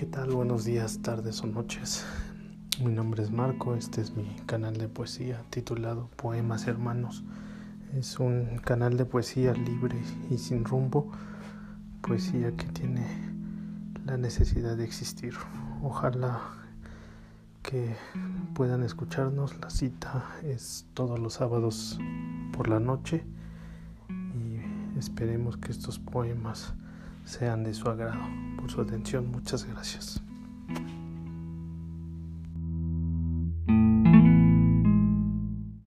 ¿Qué tal? Buenos días, tardes o noches. Mi nombre es Marco, este es mi canal de poesía titulado Poemas Hermanos. Es un canal de poesía libre y sin rumbo, poesía que tiene la necesidad de existir. Ojalá que puedan escucharnos. La cita es todos los sábados por la noche y esperemos que estos poemas sean de su agrado. Por su atención, muchas gracias.